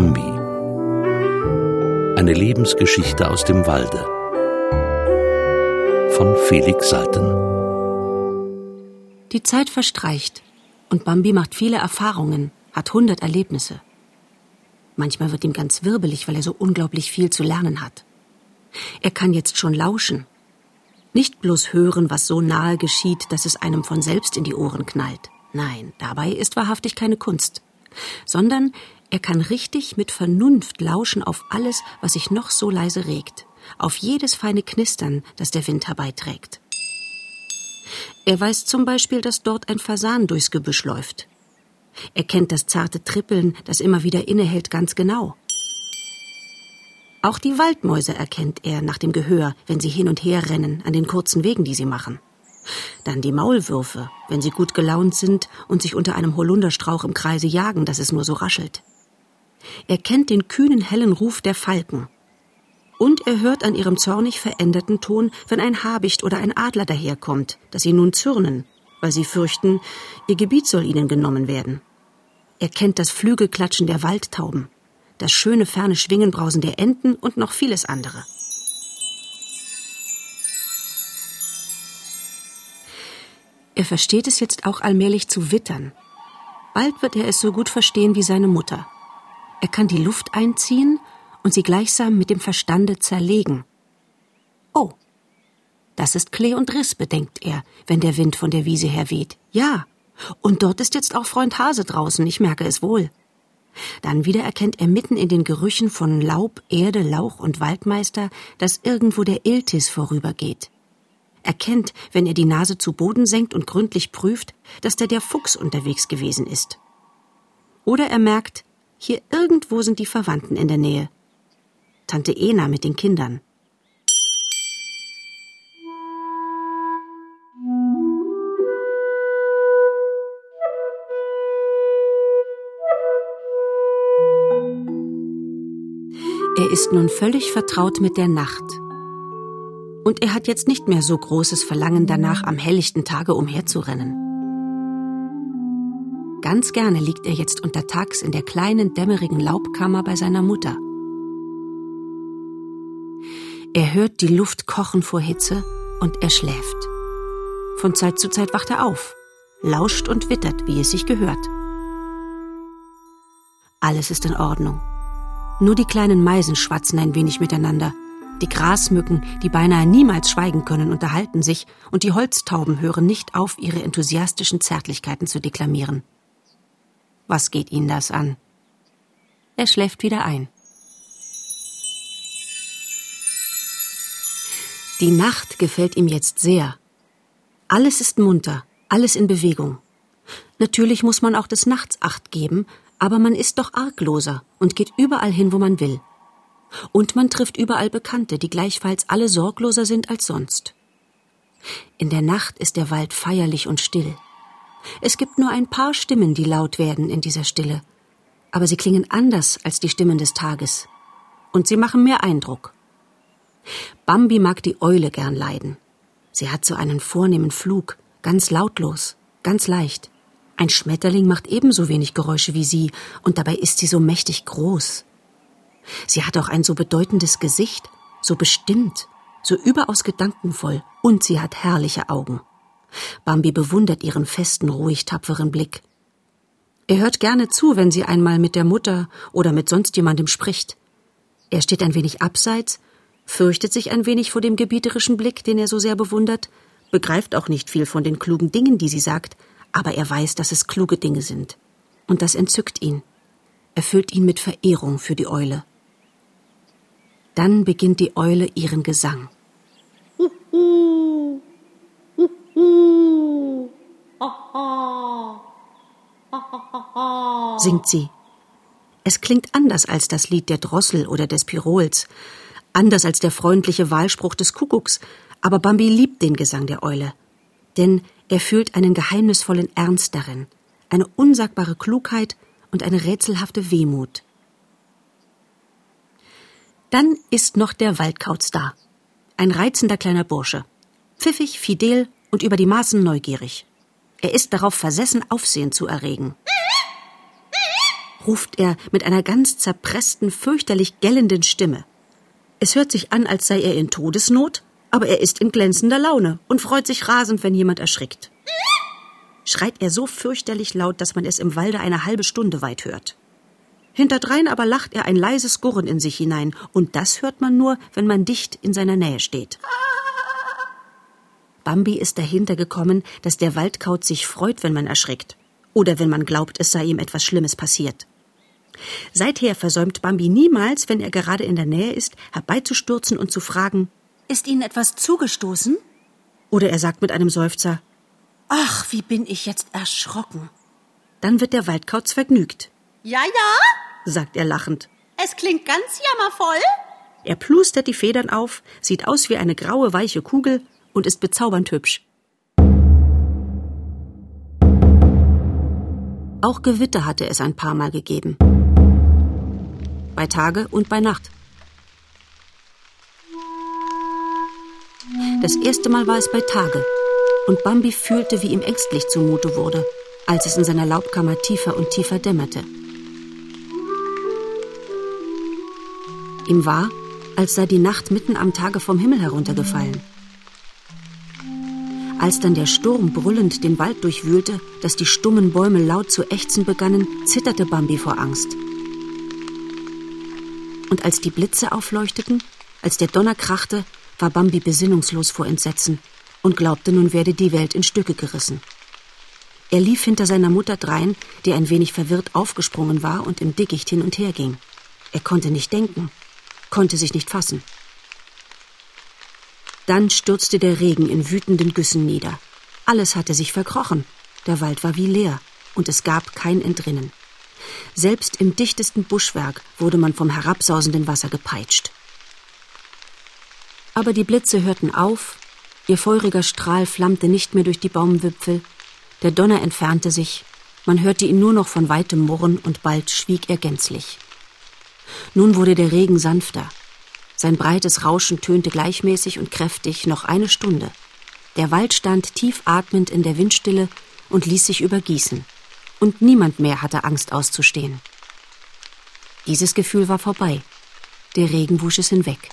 Bambi. Eine Lebensgeschichte aus dem Walde. Von Felix Salten. Die Zeit verstreicht und Bambi macht viele Erfahrungen, hat hundert Erlebnisse. Manchmal wird ihm ganz wirbelig, weil er so unglaublich viel zu lernen hat. Er kann jetzt schon lauschen. Nicht bloß hören, was so nahe geschieht, dass es einem von selbst in die Ohren knallt. Nein, dabei ist wahrhaftig keine Kunst. Sondern er kann richtig mit Vernunft lauschen auf alles, was sich noch so leise regt, auf jedes feine Knistern, das der Wind herbeiträgt. Er weiß zum Beispiel, dass dort ein Fasan durchs Gebüsch läuft. Er kennt das zarte Trippeln, das immer wieder innehält, ganz genau. Auch die Waldmäuse erkennt er nach dem Gehör, wenn sie hin und her rennen an den kurzen Wegen, die sie machen. Dann die Maulwürfe, wenn sie gut gelaunt sind und sich unter einem Holunderstrauch im Kreise jagen, dass es nur so raschelt. Er kennt den kühnen hellen Ruf der Falken. Und er hört an ihrem zornig veränderten Ton, wenn ein Habicht oder ein Adler daherkommt, dass sie nun zürnen, weil sie fürchten, ihr Gebiet soll ihnen genommen werden. Er kennt das Flügelklatschen der Waldtauben, das schöne ferne Schwingenbrausen der Enten und noch vieles andere. Er versteht es jetzt auch allmählich zu wittern. Bald wird er es so gut verstehen wie seine Mutter. Er kann die Luft einziehen und sie gleichsam mit dem Verstande zerlegen. Oh, das ist Klee und Riss, bedenkt er, wenn der Wind von der Wiese her weht. Ja, und dort ist jetzt auch Freund Hase draußen, ich merke es wohl. Dann wieder erkennt er mitten in den Gerüchen von Laub, Erde, Lauch und Waldmeister, dass irgendwo der Iltis vorübergeht. Er kennt, wenn er die Nase zu Boden senkt und gründlich prüft, dass da der Fuchs unterwegs gewesen ist. Oder er merkt, hier irgendwo sind die Verwandten in der Nähe. Tante Ena mit den Kindern. Er ist nun völlig vertraut mit der Nacht. Und er hat jetzt nicht mehr so großes Verlangen danach, am helllichten Tage umherzurennen. Ganz gerne liegt er jetzt untertags in der kleinen dämmerigen Laubkammer bei seiner Mutter. Er hört die Luft kochen vor Hitze und er schläft. Von Zeit zu Zeit wacht er auf, lauscht und wittert, wie es sich gehört. Alles ist in Ordnung. Nur die kleinen Meisen schwatzen ein wenig miteinander. Die Grasmücken, die beinahe niemals schweigen können, unterhalten sich, und die Holztauben hören nicht auf, ihre enthusiastischen Zärtlichkeiten zu deklamieren. Was geht ihn das an? Er schläft wieder ein. Die Nacht gefällt ihm jetzt sehr. Alles ist munter, alles in Bewegung. Natürlich muss man auch des Nachts Acht geben, aber man ist doch argloser und geht überall hin, wo man will. Und man trifft überall Bekannte, die gleichfalls alle sorgloser sind als sonst. In der Nacht ist der Wald feierlich und still. Es gibt nur ein paar Stimmen, die laut werden in dieser Stille, aber sie klingen anders als die Stimmen des Tages. Und sie machen mehr Eindruck. Bambi mag die Eule gern leiden. Sie hat so einen vornehmen Flug, ganz lautlos, ganz leicht. Ein Schmetterling macht ebenso wenig Geräusche wie sie, und dabei ist sie so mächtig groß. Sie hat auch ein so bedeutendes Gesicht, so bestimmt, so überaus gedankenvoll, und sie hat herrliche Augen. Bambi bewundert ihren festen, ruhig tapferen Blick. Er hört gerne zu, wenn sie einmal mit der Mutter oder mit sonst jemandem spricht. Er steht ein wenig abseits, fürchtet sich ein wenig vor dem gebieterischen Blick, den er so sehr bewundert, begreift auch nicht viel von den klugen Dingen, die sie sagt, aber er weiß, dass es kluge Dinge sind. Und das entzückt ihn, erfüllt ihn mit Verehrung für die Eule. Dann beginnt die Eule ihren Gesang. Singt sie. Es klingt anders als das Lied der Drossel oder des Pirols, anders als der freundliche Wahlspruch des Kuckucks, aber Bambi liebt den Gesang der Eule. Denn er fühlt einen geheimnisvollen Ernst darin, eine unsagbare Klugheit und eine rätselhafte Wehmut. Dann ist noch der Waldkauz da. Ein reizender kleiner Bursche. Pfiffig, fidel und über die Maßen neugierig. Er ist darauf versessen, Aufsehen zu erregen. Ruft er mit einer ganz zerpressten, fürchterlich gellenden Stimme. Es hört sich an, als sei er in Todesnot, aber er ist in glänzender Laune und freut sich rasend, wenn jemand erschrickt. Schreit er so fürchterlich laut, dass man es im Walde eine halbe Stunde weit hört. Hinterdrein aber lacht er ein leises Gurren in sich hinein, und das hört man nur, wenn man dicht in seiner Nähe steht. Bambi ist dahinter gekommen, dass der Waldkauz sich freut, wenn man erschrickt, oder wenn man glaubt, es sei ihm etwas Schlimmes passiert. Seither versäumt Bambi niemals, wenn er gerade in der Nähe ist, herbeizustürzen und zu fragen, ist Ihnen etwas zugestoßen? Oder er sagt mit einem Seufzer, Ach, wie bin ich jetzt erschrocken. Dann wird der Waldkauz vergnügt. Ja, ja, sagt er lachend. Es klingt ganz jammervoll. Er plustert die Federn auf, sieht aus wie eine graue, weiche Kugel und ist bezaubernd hübsch. Auch Gewitter hatte es ein paar Mal gegeben. Bei Tage und bei Nacht. Das erste Mal war es bei Tage, und Bambi fühlte, wie ihm ängstlich zumute wurde, als es in seiner Laubkammer tiefer und tiefer dämmerte. Ihm war, als sei die Nacht mitten am Tage vom Himmel heruntergefallen. Als dann der Sturm brüllend den Wald durchwühlte, dass die stummen Bäume laut zu ächzen begannen, zitterte Bambi vor Angst. Und als die Blitze aufleuchteten, als der Donner krachte, war Bambi besinnungslos vor Entsetzen und glaubte, nun werde die Welt in Stücke gerissen. Er lief hinter seiner Mutter drein, die ein wenig verwirrt aufgesprungen war und im Dickicht hin und her ging. Er konnte nicht denken konnte sich nicht fassen. Dann stürzte der Regen in wütenden Güssen nieder. Alles hatte sich verkrochen. Der Wald war wie leer und es gab kein Entrinnen. Selbst im dichtesten Buschwerk wurde man vom herabsausenden Wasser gepeitscht. Aber die Blitze hörten auf, ihr feuriger Strahl flammte nicht mehr durch die Baumwipfel, der Donner entfernte sich, man hörte ihn nur noch von weitem murren und bald schwieg er gänzlich. Nun wurde der Regen sanfter. Sein breites Rauschen tönte gleichmäßig und kräftig noch eine Stunde. Der Wald stand tief atmend in der Windstille und ließ sich übergießen. Und niemand mehr hatte Angst auszustehen. Dieses Gefühl war vorbei. Der Regen wusch es hinweg.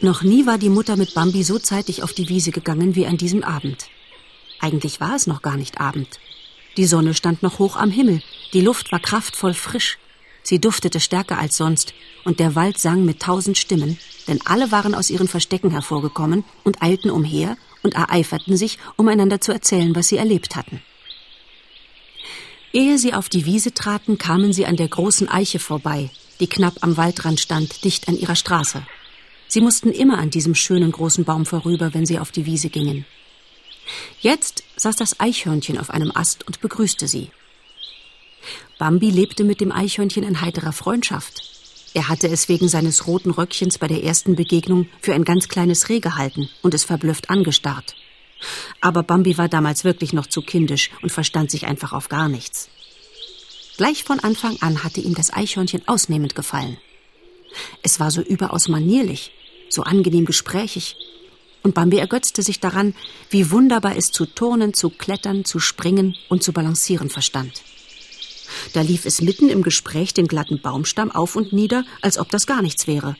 Noch nie war die Mutter mit Bambi so zeitig auf die Wiese gegangen wie an diesem Abend. Eigentlich war es noch gar nicht Abend. Die Sonne stand noch hoch am Himmel, die Luft war kraftvoll frisch, sie duftete stärker als sonst, und der Wald sang mit tausend Stimmen, denn alle waren aus ihren Verstecken hervorgekommen und eilten umher und ereiferten sich, um einander zu erzählen, was sie erlebt hatten. Ehe sie auf die Wiese traten, kamen sie an der großen Eiche vorbei, die knapp am Waldrand stand, dicht an ihrer Straße. Sie mussten immer an diesem schönen großen Baum vorüber, wenn sie auf die Wiese gingen. Jetzt saß das Eichhörnchen auf einem Ast und begrüßte sie. Bambi lebte mit dem Eichhörnchen in heiterer Freundschaft. Er hatte es wegen seines roten Röckchens bei der ersten Begegnung für ein ganz kleines Reh gehalten und es verblüfft angestarrt. Aber Bambi war damals wirklich noch zu kindisch und verstand sich einfach auf gar nichts. Gleich von Anfang an hatte ihm das Eichhörnchen ausnehmend gefallen. Es war so überaus manierlich, so angenehm gesprächig. Und Bambi ergötzte sich daran, wie wunderbar es zu turnen, zu klettern, zu springen und zu balancieren verstand. Da lief es mitten im Gespräch den glatten Baumstamm auf und nieder, als ob das gar nichts wäre.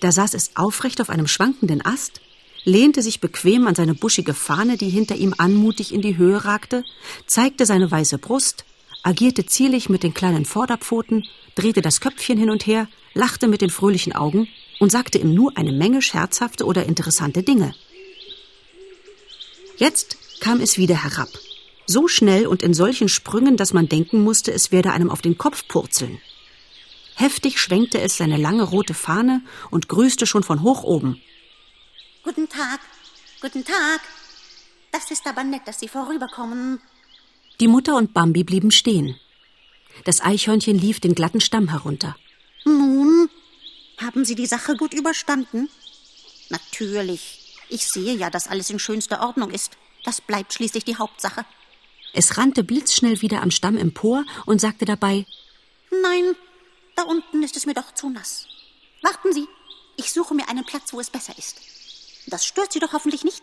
Da saß es aufrecht auf einem schwankenden Ast, lehnte sich bequem an seine buschige Fahne, die hinter ihm anmutig in die Höhe ragte, zeigte seine weiße Brust, agierte zierlich mit den kleinen Vorderpfoten, drehte das Köpfchen hin und her, lachte mit den fröhlichen Augen und sagte ihm nur eine Menge scherzhafte oder interessante Dinge. Jetzt kam es wieder herab. So schnell und in solchen Sprüngen, dass man denken musste, es werde einem auf den Kopf purzeln. Heftig schwenkte es seine lange rote Fahne und grüßte schon von hoch oben. Guten Tag, guten Tag. Das ist aber nett, dass Sie vorüberkommen. Die Mutter und Bambi blieben stehen. Das Eichhörnchen lief den glatten Stamm herunter. Nun, haben Sie die Sache gut überstanden? Natürlich. Ich sehe ja, dass alles in schönster Ordnung ist. Das bleibt schließlich die Hauptsache. Es rannte blitzschnell wieder am Stamm empor und sagte dabei Nein, da unten ist es mir doch zu nass. Warten Sie, ich suche mir einen Platz, wo es besser ist. Das stört Sie doch hoffentlich nicht.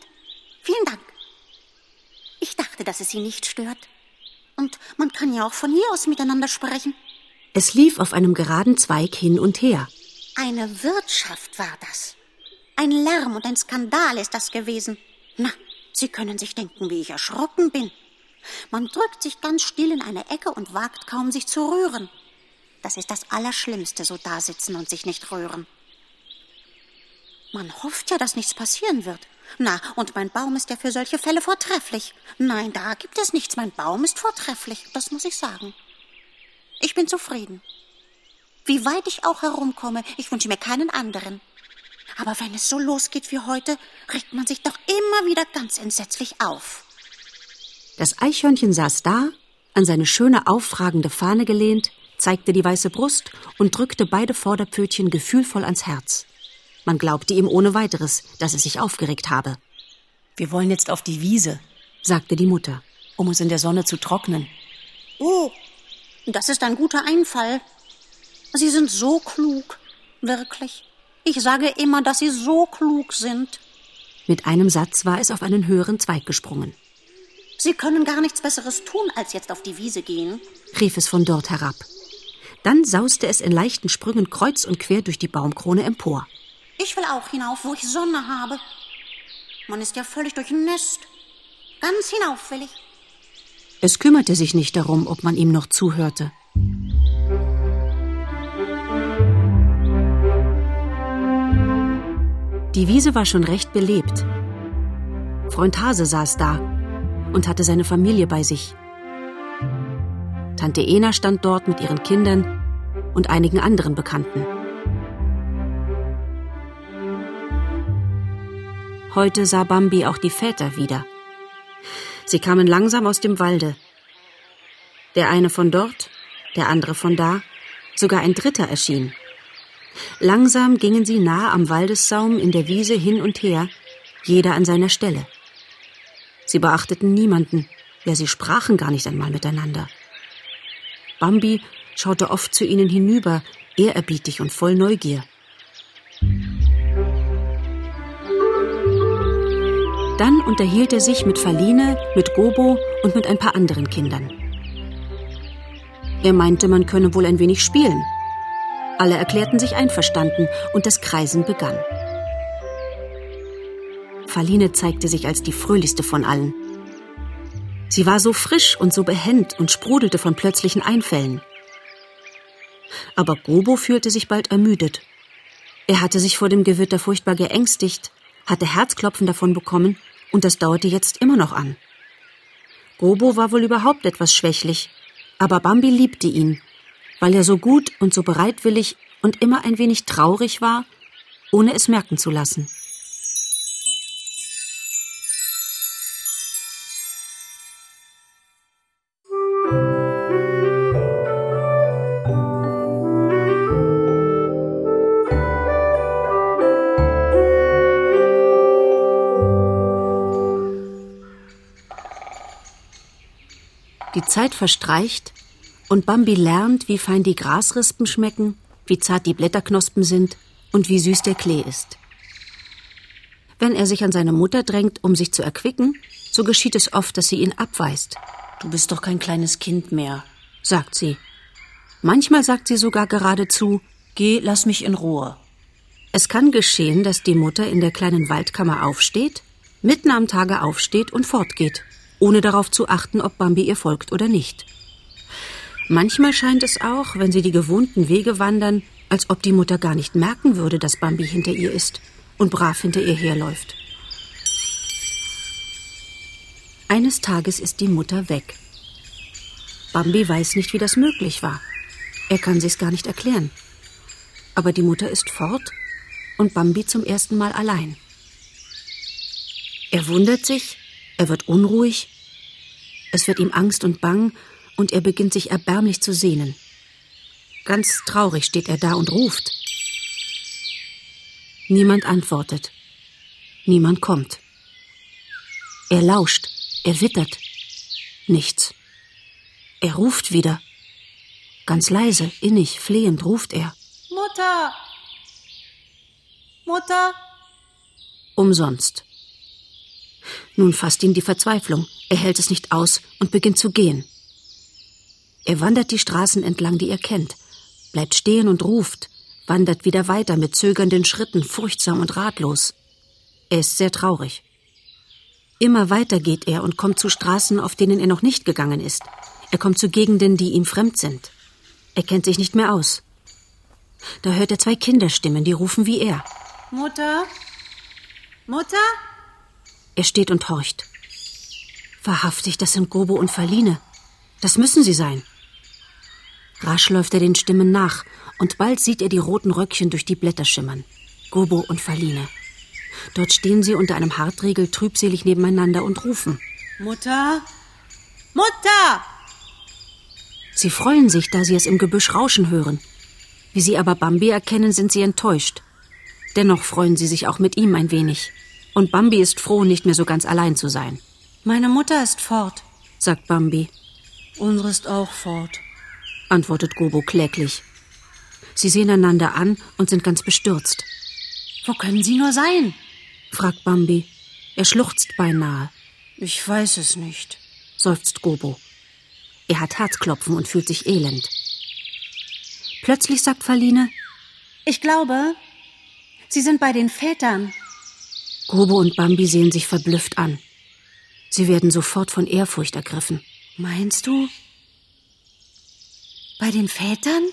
Vielen Dank. Ich dachte, dass es Sie nicht stört. Und man kann ja auch von hier aus miteinander sprechen. Es lief auf einem geraden Zweig hin und her. Eine Wirtschaft war das. Ein Lärm und ein Skandal ist das gewesen. Na, Sie können sich denken, wie ich erschrocken bin. Man drückt sich ganz still in eine Ecke und wagt kaum, sich zu rühren. Das ist das Allerschlimmste, so dasitzen und sich nicht rühren. Man hofft ja, dass nichts passieren wird. Na, und mein Baum ist ja für solche Fälle vortrefflich. Nein, da gibt es nichts. Mein Baum ist vortrefflich, das muss ich sagen. Ich bin zufrieden. Wie weit ich auch herumkomme, ich wünsche mir keinen anderen. Aber wenn es so losgeht wie heute, regt man sich doch immer wieder ganz entsetzlich auf. Das Eichhörnchen saß da, an seine schöne auffragende Fahne gelehnt, zeigte die weiße Brust und drückte beide Vorderpfötchen gefühlvoll ans Herz. Man glaubte ihm ohne weiteres, dass es sich aufgeregt habe. Wir wollen jetzt auf die Wiese, sagte die Mutter, um uns in der Sonne zu trocknen. Oh, das ist ein guter Einfall. Sie sind so klug, wirklich. Ich sage immer, dass Sie so klug sind. Mit einem Satz war es auf einen höheren Zweig gesprungen. Sie können gar nichts Besseres tun, als jetzt auf die Wiese gehen, rief es von dort herab. Dann sauste es in leichten Sprüngen kreuz und quer durch die Baumkrone empor. Ich will auch hinauf, wo ich Sonne habe. Man ist ja völlig durchnässt. Ganz hinauf will ich. Es kümmerte sich nicht darum, ob man ihm noch zuhörte. Die Wiese war schon recht belebt. Freund Hase saß da und hatte seine Familie bei sich. Tante Ena stand dort mit ihren Kindern und einigen anderen Bekannten. Heute sah Bambi auch die Väter wieder. Sie kamen langsam aus dem Walde. Der eine von dort, der andere von da, sogar ein dritter erschien. Langsam gingen sie nah am Waldessaum in der Wiese hin und her, jeder an seiner Stelle. Sie beachteten niemanden, ja sie sprachen gar nicht einmal miteinander. Bambi schaute oft zu ihnen hinüber, ehrerbietig und voll Neugier. Dann unterhielt er sich mit Faline, mit Gobo und mit ein paar anderen Kindern. Er meinte, man könne wohl ein wenig spielen. Alle erklärten sich einverstanden und das Kreisen begann. Faline zeigte sich als die fröhlichste von allen. Sie war so frisch und so behend und sprudelte von plötzlichen Einfällen. Aber Gobo fühlte sich bald ermüdet. Er hatte sich vor dem Gewitter furchtbar geängstigt hatte Herzklopfen davon bekommen und das dauerte jetzt immer noch an. Gobo war wohl überhaupt etwas schwächlich, aber Bambi liebte ihn, weil er so gut und so bereitwillig und immer ein wenig traurig war, ohne es merken zu lassen. Zeit verstreicht und Bambi lernt, wie fein die Grasrispen schmecken, wie zart die Blätterknospen sind und wie süß der Klee ist. Wenn er sich an seine Mutter drängt, um sich zu erquicken, so geschieht es oft, dass sie ihn abweist. Du bist doch kein kleines Kind mehr, sagt sie. Manchmal sagt sie sogar geradezu, Geh, lass mich in Ruhe. Es kann geschehen, dass die Mutter in der kleinen Waldkammer aufsteht, mitten am Tage aufsteht und fortgeht ohne darauf zu achten, ob Bambi ihr folgt oder nicht. Manchmal scheint es auch, wenn sie die gewohnten Wege wandern, als ob die Mutter gar nicht merken würde, dass Bambi hinter ihr ist und brav hinter ihr herläuft. Eines Tages ist die Mutter weg. Bambi weiß nicht, wie das möglich war. Er kann sich's gar nicht erklären. Aber die Mutter ist fort und Bambi zum ersten Mal allein. Er wundert sich, er wird unruhig es wird ihm Angst und Bang, und er beginnt sich erbärmlich zu sehnen. Ganz traurig steht er da und ruft. Niemand antwortet. Niemand kommt. Er lauscht, er wittert. Nichts. Er ruft wieder. Ganz leise, innig, flehend ruft er. Mutter! Mutter! Umsonst. Nun fasst ihn die Verzweiflung. Er hält es nicht aus und beginnt zu gehen. Er wandert die Straßen entlang, die er kennt, bleibt stehen und ruft, wandert wieder weiter mit zögernden Schritten, furchtsam und ratlos. Er ist sehr traurig. Immer weiter geht er und kommt zu Straßen, auf denen er noch nicht gegangen ist. Er kommt zu Gegenden, die ihm fremd sind. Er kennt sich nicht mehr aus. Da hört er zwei Kinderstimmen, die rufen wie er. Mutter? Mutter? Er steht und horcht. Wahrhaftig, das sind Gobo und Verline. Das müssen sie sein. Rasch läuft er den Stimmen nach, und bald sieht er die roten Röckchen durch die Blätter schimmern. Gobo und Verline. Dort stehen sie unter einem Hartriegel trübselig nebeneinander und rufen. Mutter? Mutter! Sie freuen sich, da sie es im Gebüsch rauschen hören. Wie sie aber Bambi erkennen, sind sie enttäuscht. Dennoch freuen sie sich auch mit ihm ein wenig. Und Bambi ist froh, nicht mehr so ganz allein zu sein. Meine Mutter ist fort, sagt Bambi. Unsere ist auch fort, antwortet Gobo kläglich. Sie sehen einander an und sind ganz bestürzt. Wo können sie nur sein? fragt Bambi. Er schluchzt beinahe. Ich weiß es nicht, seufzt Gobo. Er hat Herzklopfen und fühlt sich elend. Plötzlich sagt Verline, ich glaube, sie sind bei den Vätern. Gobo und Bambi sehen sich verblüfft an. Sie werden sofort von Ehrfurcht ergriffen. Meinst du? Bei den Vätern?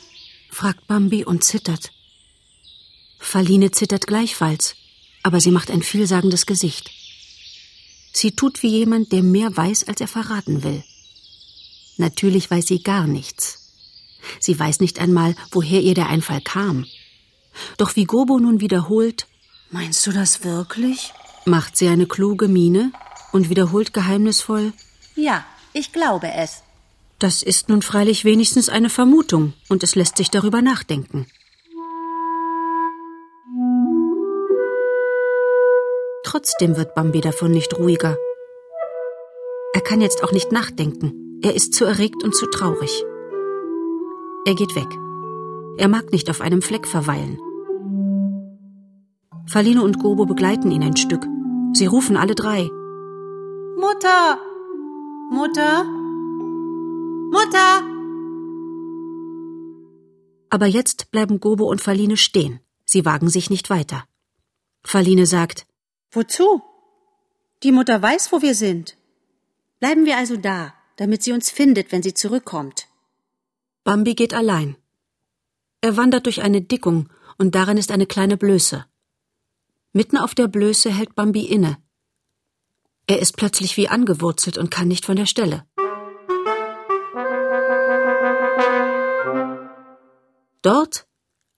fragt Bambi und zittert. Verline zittert gleichfalls, aber sie macht ein vielsagendes Gesicht. Sie tut wie jemand, der mehr weiß, als er verraten will. Natürlich weiß sie gar nichts. Sie weiß nicht einmal, woher ihr der Einfall kam. Doch wie Gobo nun wiederholt, Meinst du das wirklich? macht sie eine kluge Miene und wiederholt geheimnisvoll, Ja, ich glaube es. Das ist nun freilich wenigstens eine Vermutung, und es lässt sich darüber nachdenken. Trotzdem wird Bambi davon nicht ruhiger. Er kann jetzt auch nicht nachdenken. Er ist zu erregt und zu traurig. Er geht weg. Er mag nicht auf einem Fleck verweilen. Faline und Gobo begleiten ihn ein Stück. Sie rufen alle drei. Mutter! Mutter! Mutter! Aber jetzt bleiben Gobo und Faline stehen. Sie wagen sich nicht weiter. Faline sagt, Wozu? Die Mutter weiß, wo wir sind. Bleiben wir also da, damit sie uns findet, wenn sie zurückkommt. Bambi geht allein. Er wandert durch eine Dickung, und darin ist eine kleine Blöße. Mitten auf der Blöße hält Bambi inne. Er ist plötzlich wie angewurzelt und kann nicht von der Stelle. Dort,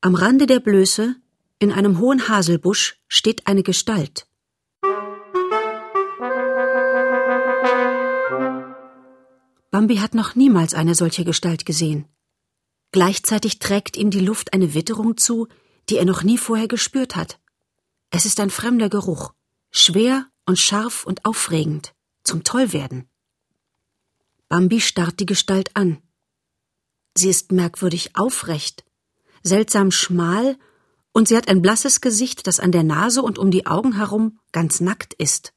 am Rande der Blöße, in einem hohen Haselbusch, steht eine Gestalt. Bambi hat noch niemals eine solche Gestalt gesehen. Gleichzeitig trägt ihm die Luft eine Witterung zu, die er noch nie vorher gespürt hat. Es ist ein fremder Geruch, schwer und scharf und aufregend, zum Tollwerden. Bambi starrt die Gestalt an. Sie ist merkwürdig aufrecht, seltsam schmal, und sie hat ein blasses Gesicht, das an der Nase und um die Augen herum ganz nackt ist.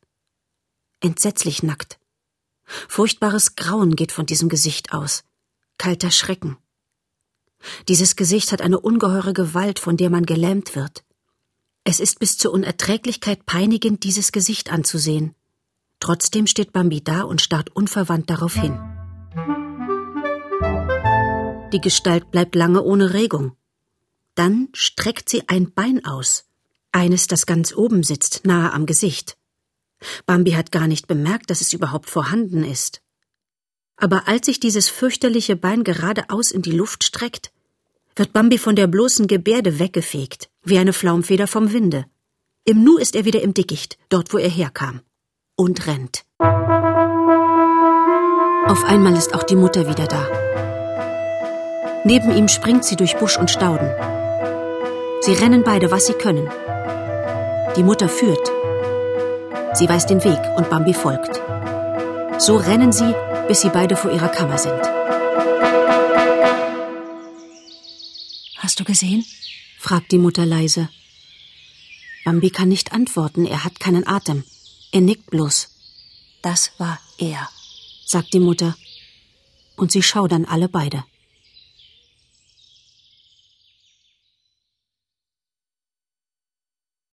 Entsetzlich nackt. Furchtbares Grauen geht von diesem Gesicht aus, kalter Schrecken. Dieses Gesicht hat eine ungeheure Gewalt, von der man gelähmt wird. Es ist bis zur Unerträglichkeit peinigend, dieses Gesicht anzusehen. Trotzdem steht Bambi da und starrt unverwandt darauf hin. Die Gestalt bleibt lange ohne Regung. Dann streckt sie ein Bein aus, eines, das ganz oben sitzt, nahe am Gesicht. Bambi hat gar nicht bemerkt, dass es überhaupt vorhanden ist. Aber als sich dieses fürchterliche Bein geradeaus in die Luft streckt, wird Bambi von der bloßen Gebärde weggefegt, wie eine Flaumfeder vom Winde. Im Nu ist er wieder im Dickicht, dort wo er herkam, und rennt. Auf einmal ist auch die Mutter wieder da. Neben ihm springt sie durch Busch und Stauden. Sie rennen beide, was sie können. Die Mutter führt. Sie weiß den Weg und Bambi folgt. So rennen sie, bis sie beide vor ihrer Kammer sind. Hast du gesehen? Fragt die Mutter leise. Bambi kann nicht antworten, er hat keinen Atem. Er nickt bloß. Das war er, sagt die Mutter. Und sie schaudern alle beide.